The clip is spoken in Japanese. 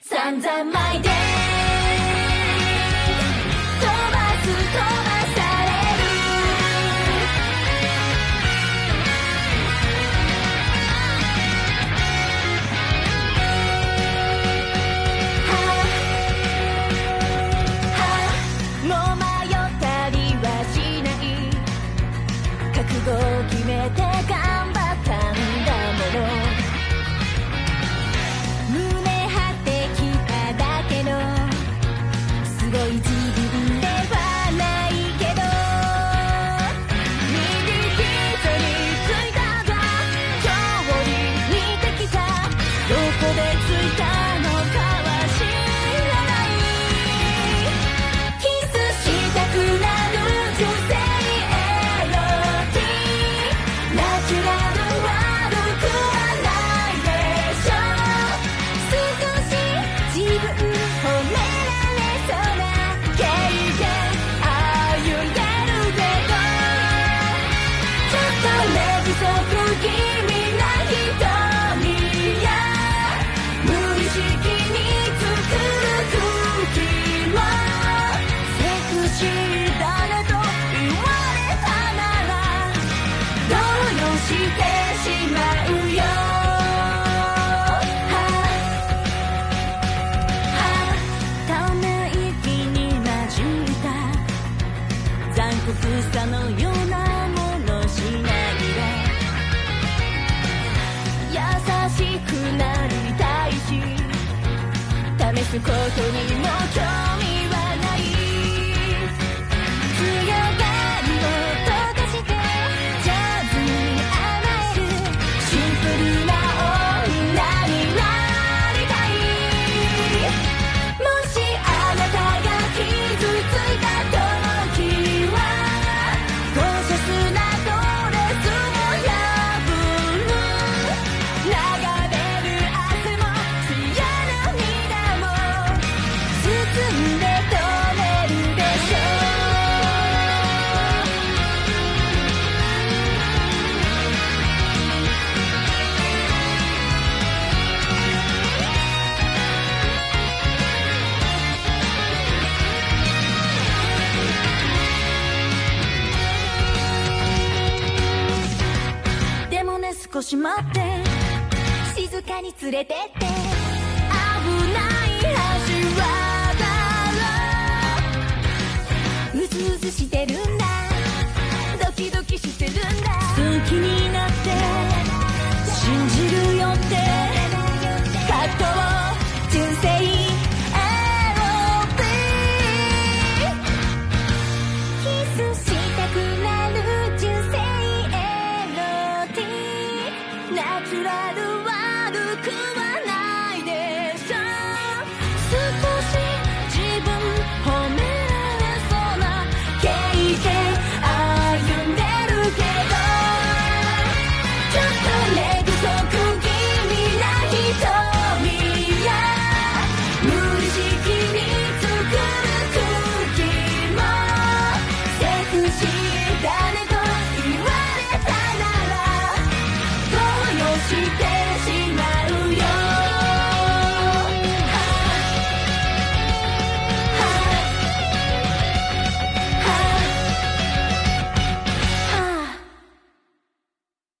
散々巻いて飛ばす飛ばす酷さのようなものしないで優しくなりたいし試すことにも興味しまって静かに連れてって。危ない橋渡ろううずうずしてるんだ。ドキドキしてるんだ。好きになって。信じナチュラルワールくは You.